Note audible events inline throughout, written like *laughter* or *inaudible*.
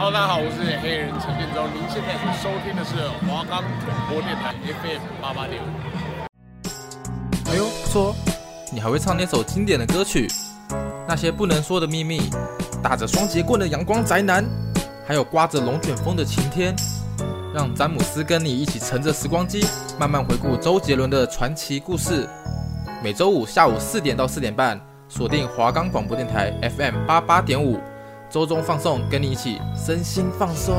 Hello，大家好，我是黑人陈建州。您现在收听的是华冈广播电台 FM 八八点五。哎呦，不错，你还会唱那首经典的歌曲？那些不能说的秘密，打着双节棍的阳光宅男，还有刮着龙卷风的晴天，让詹姆斯跟你一起乘着时光机，慢慢回顾周杰伦的传奇故事。每周五下午四点到四点半，锁定华冈广播电台 FM 八八点五。周中放送，跟你一起身心放松。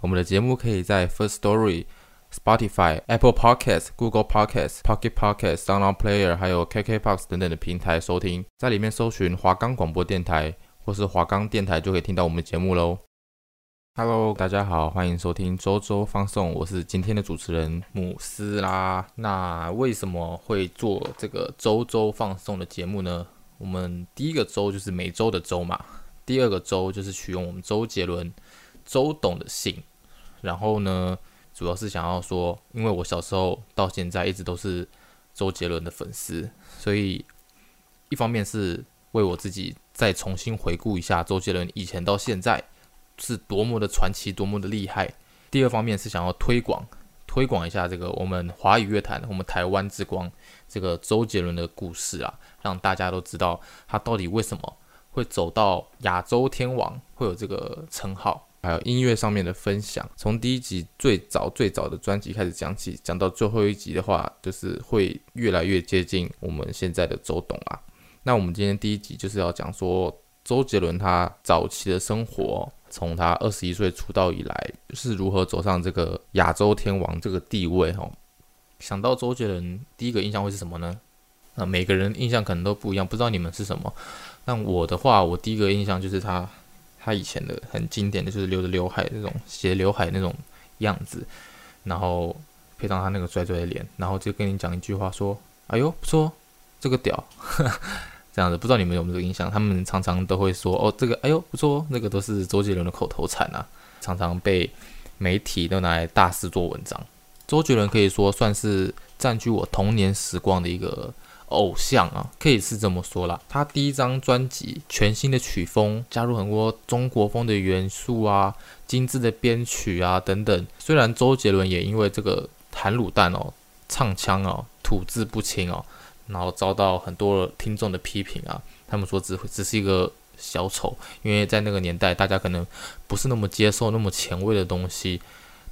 我们的节目可以在 First Story、Spotify、Apple Podcast、Google Podcast、Pocket Podcasts、SoundOn Player，还有 KKBOX 等等的平台收听，在里面搜寻华冈广播电台或是华冈电台，就可以听到我们的节目喽。Hello，大家好，欢迎收听周周放送，我是今天的主持人姆斯啦。那为什么会做这个周周放送的节目呢？我们第一个周就是每周的周嘛，第二个周就是取用我们周杰伦、周董的姓，然后呢，主要是想要说，因为我小时候到现在一直都是周杰伦的粉丝，所以一方面是为我自己再重新回顾一下周杰伦以前到现在是多么的传奇，多么的厉害；第二方面是想要推广。推广一下这个我们华语乐坛，我们台湾之光这个周杰伦的故事啊，让大家都知道他到底为什么会走到亚洲天王，会有这个称号。还有音乐上面的分享，从第一集最早最早的专辑开始讲起，讲到最后一集的话，就是会越来越接近我们现在的周董啊。那我们今天第一集就是要讲说周杰伦他早期的生活。从他二十一岁出道以来，是如何走上这个亚洲天王这个地位？哈，想到周杰伦，第一个印象会是什么呢？那每个人印象可能都不一样，不知道你们是什么？那我的话，我第一个印象就是他，他以前的很经典的就是留着刘海那种斜刘海那种样子，然后配上他那个拽拽的脸，然后就跟你讲一句话说：“哎呦，不错，这个屌。” *laughs* 这样子，不知道你们有没有印象？他们常常都会说：“哦，这个，哎呦，不错，那个都是周杰伦的口头禅啊，常常被媒体都拿来大肆做文章。”周杰伦可以说算是占据我童年时光的一个偶像啊，可以是这么说啦。他第一张专辑，全新的曲风，加入很多中国风的元素啊，精致的编曲啊等等。虽然周杰伦也因为这个弹卤蛋哦，唱腔哦，吐字不清哦。然后遭到很多听众的批评啊，他们说只只是一个小丑，因为在那个年代，大家可能不是那么接受那么前卫的东西。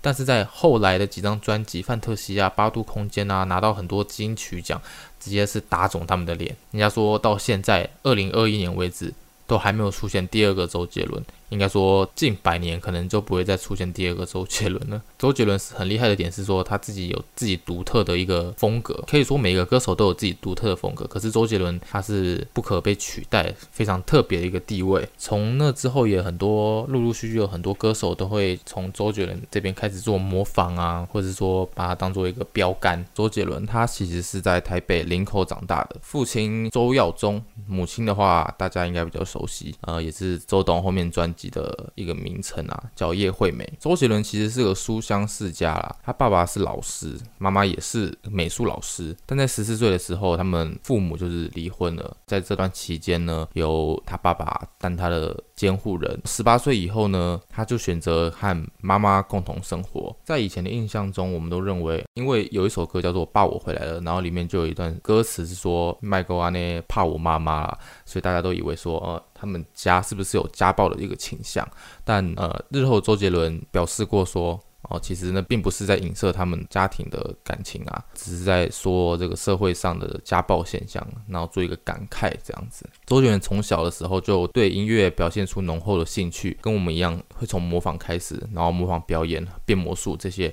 但是在后来的几张专辑，《范特西》啊，《八度空间》啊，拿到很多金曲奖，直接是打肿他们的脸。人家说到现在，二零二一年为止，都还没有出现第二个周杰伦。应该说，近百年可能就不会再出现第二个周杰伦了。周杰伦是很厉害的点是说，他自己有自己独特的一个风格，可以说每个歌手都有自己独特的风格。可是周杰伦他是不可被取代，非常特别的一个地位。从那之后也很多，陆陆续续有很多歌手都会从周杰伦这边开始做模仿啊，或者说把他当做一个标杆。周杰伦他其实是在台北林口长大的，父亲周耀宗，母亲的话大家应该比较熟悉，呃，也是周董后面专。的一个名称啊，叫叶惠美。周杰伦其实是个书香世家啦，他爸爸是老师，妈妈也是美术老师。但在十四岁的时候，他们父母就是离婚了。在这段期间呢，由他爸爸当他的监护人。十八岁以后呢，他就选择和妈妈共同生活。在以前的印象中，我们都认为，因为有一首歌叫做《爸我回来了》，然后里面就有一段歌词是说“麦哥阿内怕我妈妈”，所以大家都以为说，呃。他们家是不是有家暴的一个倾向？但呃，日后周杰伦表示过说，哦，其实呢，并不是在影射他们家庭的感情啊，只是在说这个社会上的家暴现象，然后做一个感慨这样子。周杰伦从小的时候就对音乐表现出浓厚的兴趣，跟我们一样，会从模仿开始，然后模仿表演、变魔术这些。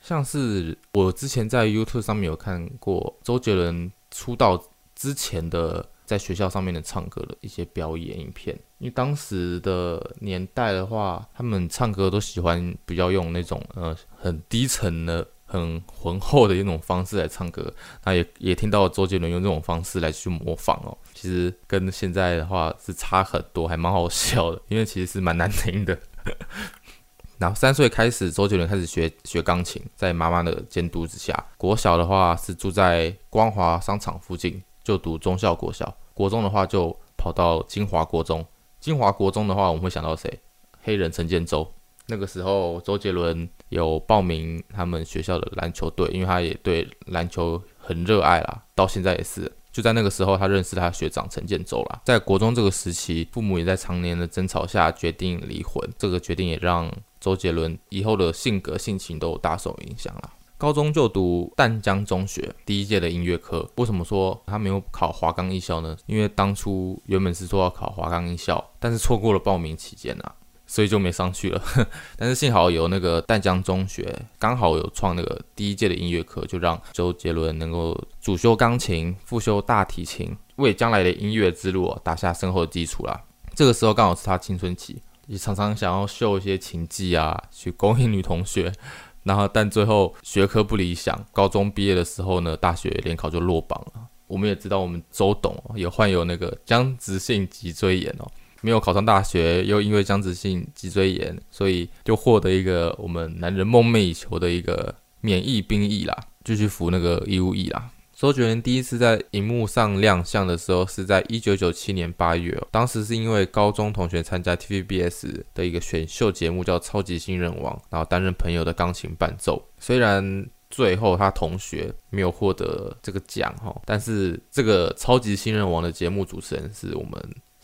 像是我之前在 YouTube 上面有看过周杰伦出道之前的。在学校上面的唱歌的一些表演影片，因为当时的年代的话，他们唱歌都喜欢比较用那种呃很低沉的、很浑厚的一种方式来唱歌。那也也听到周杰伦用这种方式来去模仿哦，其实跟现在的话是差很多，还蛮好笑的，因为其实是蛮难听的。*laughs* 然后三岁开始，周杰伦开始学学钢琴，在妈妈的监督之下。国小的话是住在光华商场附近。就读中校国小，国中的话就跑到金华国中，金华国中的话，我们会想到谁？黑人陈建州。那个时候，周杰伦有报名他们学校的篮球队，因为他也对篮球很热爱啦，到现在也是。就在那个时候，他认识他学长陈建州啦。在国中这个时期，父母也在常年的争吵下决定离婚。这个决定也让周杰伦以后的性格性情都有大受影响啦。高中就读淡江中学第一届的音乐科。为什么说他没有考华冈艺校呢？因为当初原本是说要考华冈艺校，但是错过了报名期间啊。所以就没上去了，*laughs* 但是幸好有那个淡江中学刚好有创那个第一届的音乐课，就让周杰伦能够主修钢琴，副修大提琴，为将来的音乐之路打下深厚的基础啦。这个时候刚好是他青春期，也常常想要秀一些琴技啊，去勾引女同学，然后但最后学科不理想，高中毕业的时候呢，大学联考就落榜了。我们也知道我们周董也患有那个僵直性脊椎炎哦。没有考上大学，又因为僵直性脊椎炎，所以就获得一个我们男人梦寐以求的一个免疫兵役啦，就去服那个义务役啦。周杰伦第一次在荧幕上亮相的时候是在一九九七年八月哦，当时是因为高中同学参加 TVBS 的一个选秀节目叫《超级新人王》，然后担任朋友的钢琴伴奏。虽然最后他同学没有获得这个奖哈，但是这个《超级新人王》的节目主持人是我们。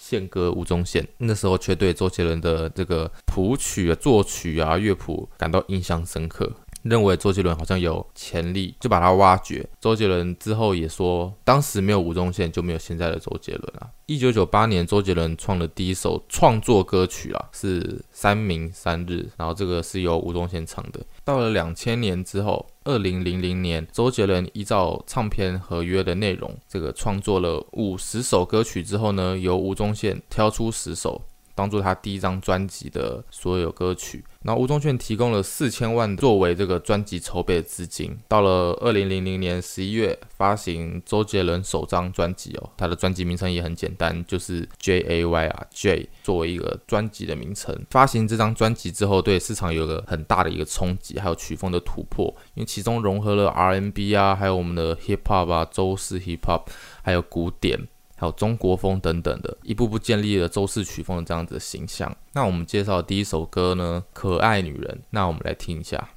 宪哥吴宗宪那时候却对周杰伦的这个谱曲啊、作曲啊、乐谱感到印象深刻，认为周杰伦好像有潜力，就把他挖掘。周杰伦之后也说，当时没有吴宗宪，就没有现在的周杰伦啊。一九九八年，周杰伦创了第一首创作歌曲啊，是《三明三日》，然后这个是由吴宗宪唱的。到了两千年之后，二零零零年，周杰伦依照唱片合约的内容，这个创作了五十首歌曲之后呢，由吴宗宪挑出十首。当做他第一张专辑的所有歌曲，那吴宗宪提供了四千万作为这个专辑筹备的资金。到了二零零零年十一月，发行周杰伦首张专辑哦，他的专辑名称也很简单，就是 J A Y 啊 J 作为一个专辑的名称。发行这张专辑之后，对市场有个很大的一个冲击，还有曲风的突破，因为其中融合了 R&B 啊，还有我们的 Hip Hop 啊，周式 Hip Hop，还有古典。还有中国风等等的，一步步建立了周氏曲风的这样子的形象。那我们介绍的第一首歌呢，《可爱女人》，那我们来听一下。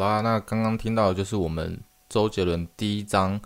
啦，那刚刚听到的就是我们周杰伦第一张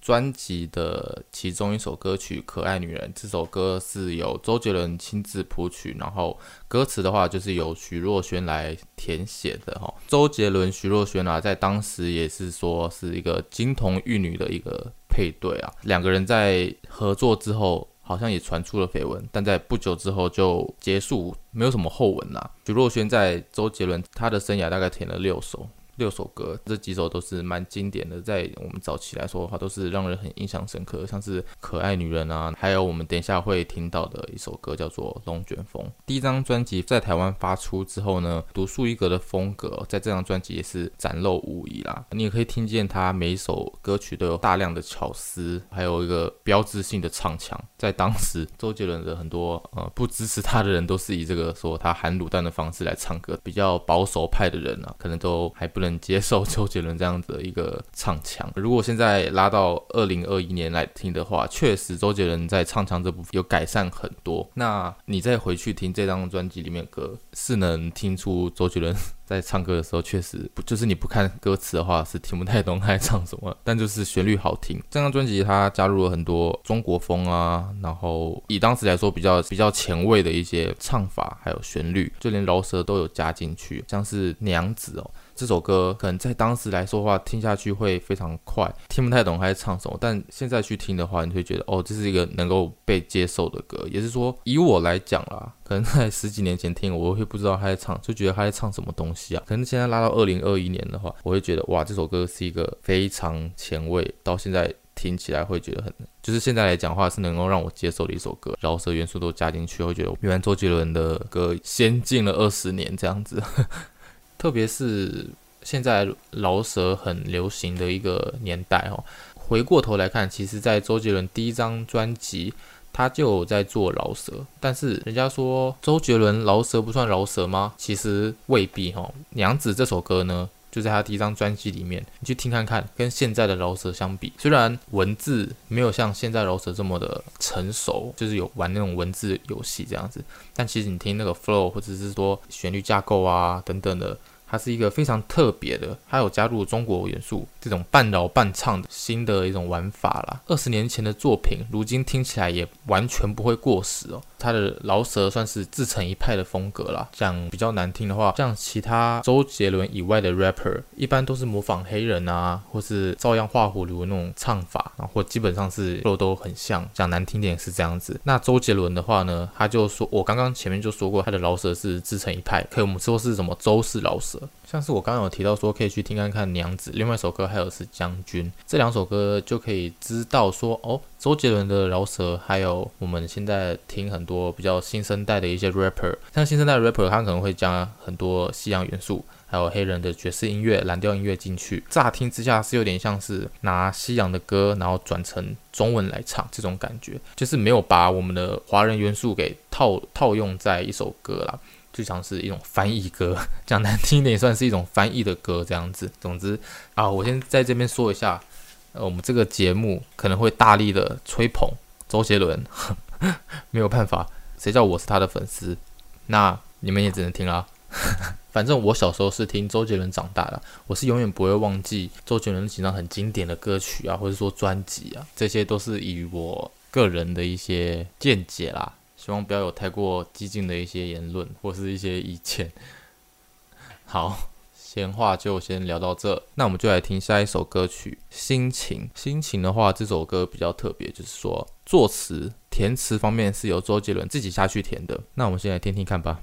专辑的其中一首歌曲《可爱女人》。这首歌是由周杰伦亲自谱曲，然后歌词的话就是由徐若瑄来填写的哈。周杰伦、徐若瑄啊，在当时也是说是一个金童玉女的一个配对啊。两个人在合作之后，好像也传出了绯闻，但在不久之后就结束，没有什么后文啦。徐若瑄在周杰伦他的生涯大概填了六首。六首歌，这几首都是蛮经典的，在我们早期来说的话，都是让人很印象深刻，像是《可爱女人》啊，还有我们等一下会听到的一首歌叫做《龙卷风》。第一张专辑在台湾发出之后呢，独树一格的风格在这张专辑也是展露无遗啦。你也可以听见他每一首歌曲都有大量的巧思，还有一个标志性的唱腔。在当时，周杰伦的很多呃不支持他的人都是以这个说他含卤蛋的方式来唱歌，比较保守派的人啊，可能都还不能。接受 *laughs* 周杰伦这样子的一个唱腔。如果现在拉到二零二一年来听的话，确实周杰伦在唱腔这部分有改善很多。那你再回去听这张专辑里面歌，是能听出周杰伦 *laughs* 在唱歌的时候确实不，就是你不看歌词的话是听不太懂他在唱什么，但就是旋律好听。这张专辑它加入了很多中国风啊，然后以当时来说比较比较前卫的一些唱法，还有旋律，就连饶舌都有加进去，像是娘子哦。这首歌可能在当时来说的话，听下去会非常快，听不太懂他在唱什么。但现在去听的话，你会觉得哦，这是一个能够被接受的歌。也是说，以我来讲啦，可能在十几年前听，我会不知道他在唱，就觉得他在唱什么东西啊。可能现在拉到二零二一年的话，我会觉得哇，这首歌是一个非常前卫，到现在听起来会觉得很，就是现在来讲话是能够让我接受的一首歌，饶舌元素都加进去，会觉得原来周杰伦的歌先进了二十年这样子。特别是现在饶舌很流行的一个年代哦，回过头来看，其实，在周杰伦第一张专辑，他就有在做饶舌。但是人家说周杰伦饶舌不算饶舌吗？其实未必哦。娘子这首歌呢，就在他第一张专辑里面，你去听看看，跟现在的饶舌相比，虽然文字没有像现在饶舌这么的成熟，就是有玩那种文字游戏这样子，但其实你听那个 flow 或者是说旋律架构啊等等的。它是一个非常特别的，它有加入中国元素，这种半饶半唱的新的一种玩法啦。二十年前的作品，如今听起来也完全不会过时哦。他的饶舌算是自成一派的风格啦。讲比较难听的话，像其他周杰伦以外的 rapper，一般都是模仿黑人啊，或是照样画葫芦那种唱法，然后或基本上是都都很像。讲难听点是这样子。那周杰伦的话呢，他就说，我刚刚前面就说过，他的饶舌是自成一派，可以我们说是什么周氏饶舌。像是我刚刚有提到说，可以去听看看《娘子》，另外一首歌还有是《将军》，这两首歌就可以知道说，哦，周杰伦的饶舌，还有我们现在听很多比较新生代的一些 rapper，像新生代 rapper，他可能会加很多西洋元素，还有黑人的爵士音乐、蓝调音乐进去，乍听之下是有点像是拿西洋的歌，然后转成中文来唱这种感觉，就是没有把我们的华人元素给套套用在一首歌啦。就像是一种翻译歌，*laughs* 讲难听一点也算是一种翻译的歌这样子。总之啊，我先在这边说一下，呃，我们这个节目可能会大力的吹捧周杰伦，*laughs* 没有办法，谁叫我是他的粉丝？那你们也只能听啦。*laughs* 反正我小时候是听周杰伦长大的，我是永远不会忘记周杰伦几张很经典的歌曲啊，或者说专辑啊，这些都是以我个人的一些见解啦。希望不要有太过激进的一些言论或是一些意见。好，闲话就先聊到这，那我们就来听下一首歌曲《心情》。心情的话，这首歌比较特别，就是说作词、填词方面是由周杰伦自己下去填的。那我们先来听听看吧。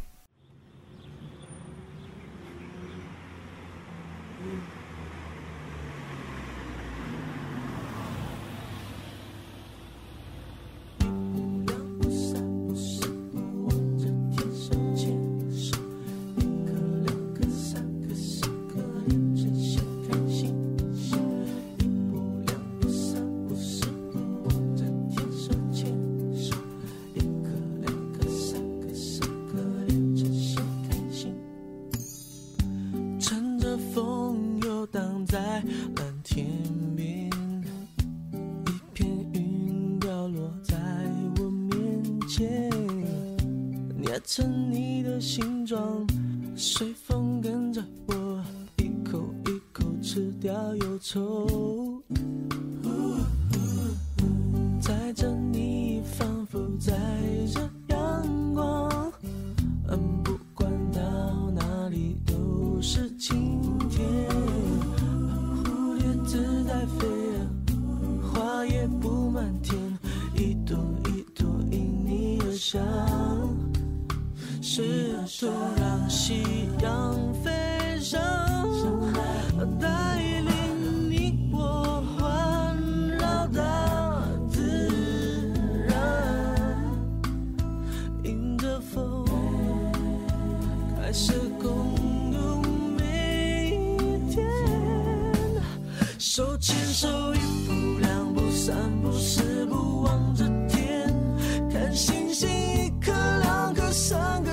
一颗两颗三颗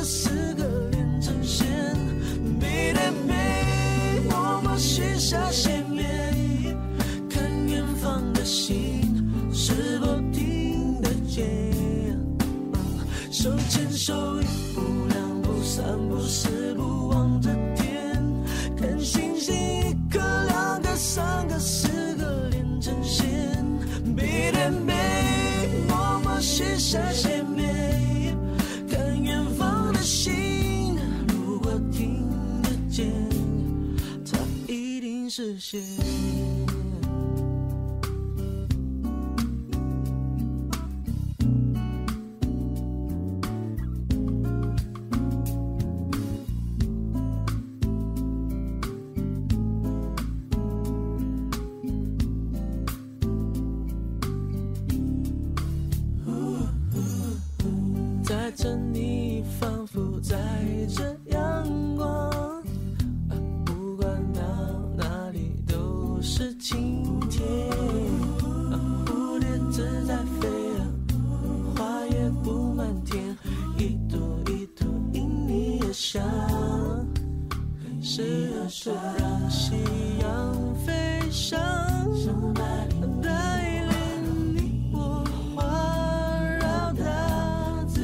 视线。在等你。让夕阳飞翔，带领你我环绕大自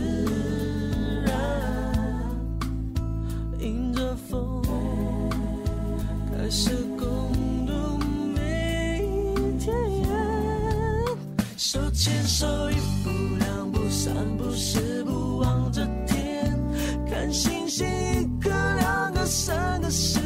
然，迎着风，开始共度每一天。手牵手，一步两步三步四步望着天，看星星一颗两颗三颗四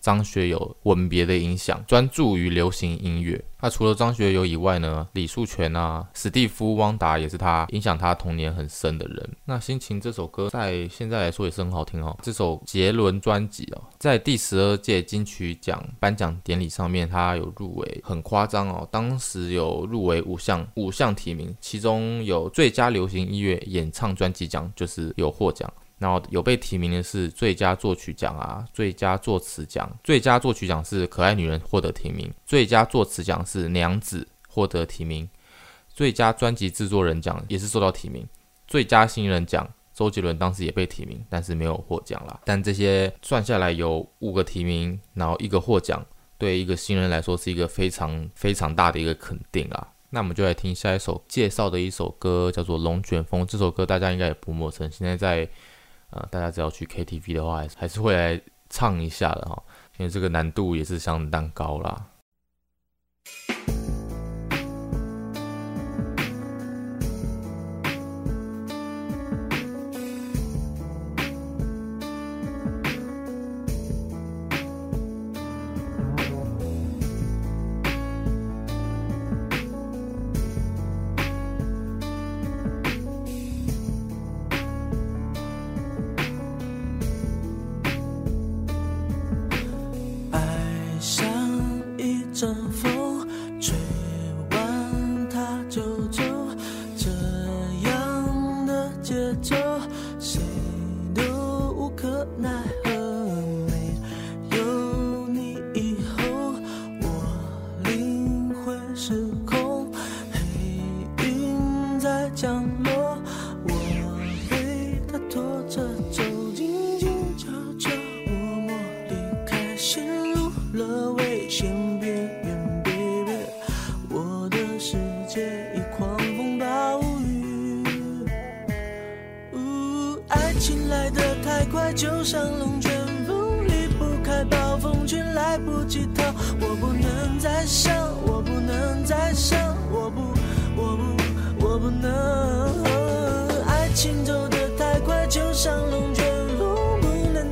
张学友《吻别》的影响，专注于流行音乐。那除了张学友以外呢，李树泉啊、史蒂夫·汪达也是他影响他童年很深的人。那《心情》这首歌在现在来说也是很好听哦。这首杰伦专辑哦，在第十二届金曲奖颁奖典礼上面，他有入围，很夸张哦。当时有入围五项五项提名，其中有最佳流行音乐演唱专辑奖，就是有获奖。然后有被提名的是最佳作曲奖啊，最佳作词奖。最佳作曲奖是可爱女人获得提名，最佳作词奖是娘子获得提名，最佳专辑制作人奖也是受到提名，最佳新人奖周杰伦当时也被提名，但是没有获奖啦。但这些算下来有五个提名，然后一个获奖，对一个新人来说是一个非常非常大的一个肯定啊。那我们就来听下一首介绍的一首歌，叫做《龙卷风》。这首歌大家应该也不陌生，现在在。啊，大家只要去 KTV 的话，还是会来唱一下的哈，因为这个难度也是相当高啦。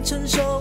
承受，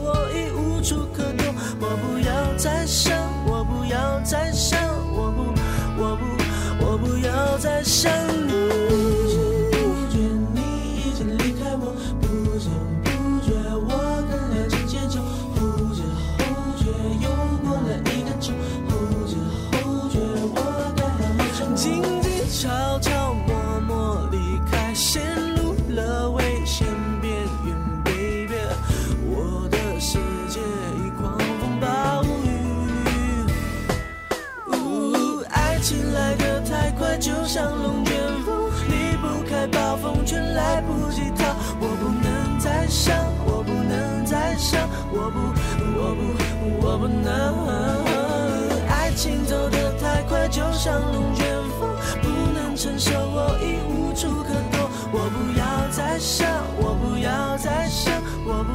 心走得太快，就像龙卷风，不能承受，我已无处可躲。我不要再想，我不要再想，我不，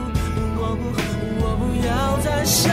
我不，我不要再想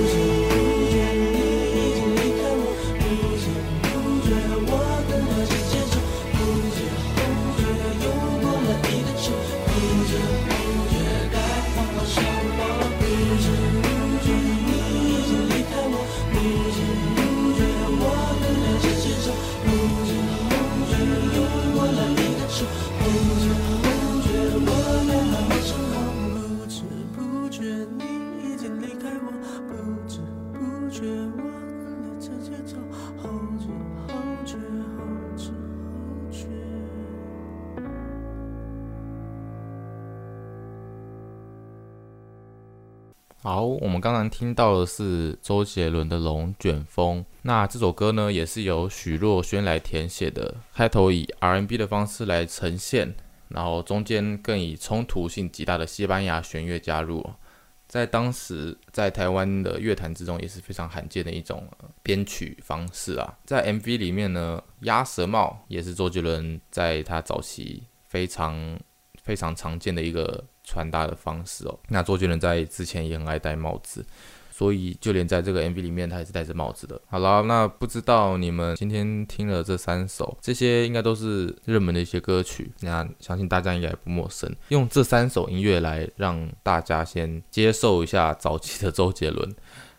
好，我们刚刚听到的是周杰伦的《龙卷风》。那这首歌呢，也是由许若瑄来填写的，开头以 R&B 的方式来呈现，然后中间更以冲突性极大的西班牙弦乐加入，在当时在台湾的乐坛之中也是非常罕见的一种编曲方式啊。在 MV 里面呢，鸭舌帽也是周杰伦在他早期非常非常常见的一个传达的方式哦。那周杰伦在之前也很爱戴帽子。所以，就连在这个 MV 里面，他也是戴着帽子的。好了，那不知道你们今天听了这三首，这些应该都是热门的一些歌曲，那相信大家应该也不陌生。用这三首音乐来让大家先接受一下早期的周杰伦，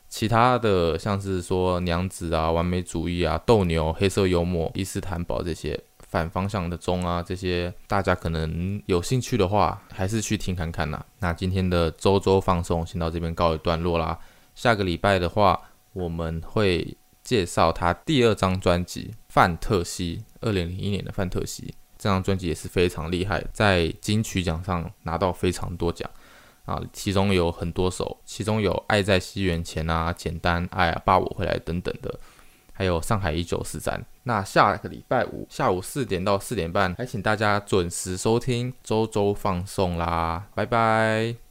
其他的像是说娘子啊、完美主义啊、斗牛、黑色幽默、伊斯坦堡这些反方向的钟啊，这些大家可能有兴趣的话，还是去听看看呐。那今天的周周放送先到这边告一段落啦。下个礼拜的话，我们会介绍他第二张专辑《范特西》，二零零一年的《范特西》这张专辑也是非常厉害，在金曲奖上拿到非常多奖啊，其中有很多首，其中有《爱在西元前》啊，《简单爱》啊，《抱我回来》等等的还有上海一九四三。那下个礼拜五下午四点到四点半，还请大家准时收听周周放送啦，拜拜。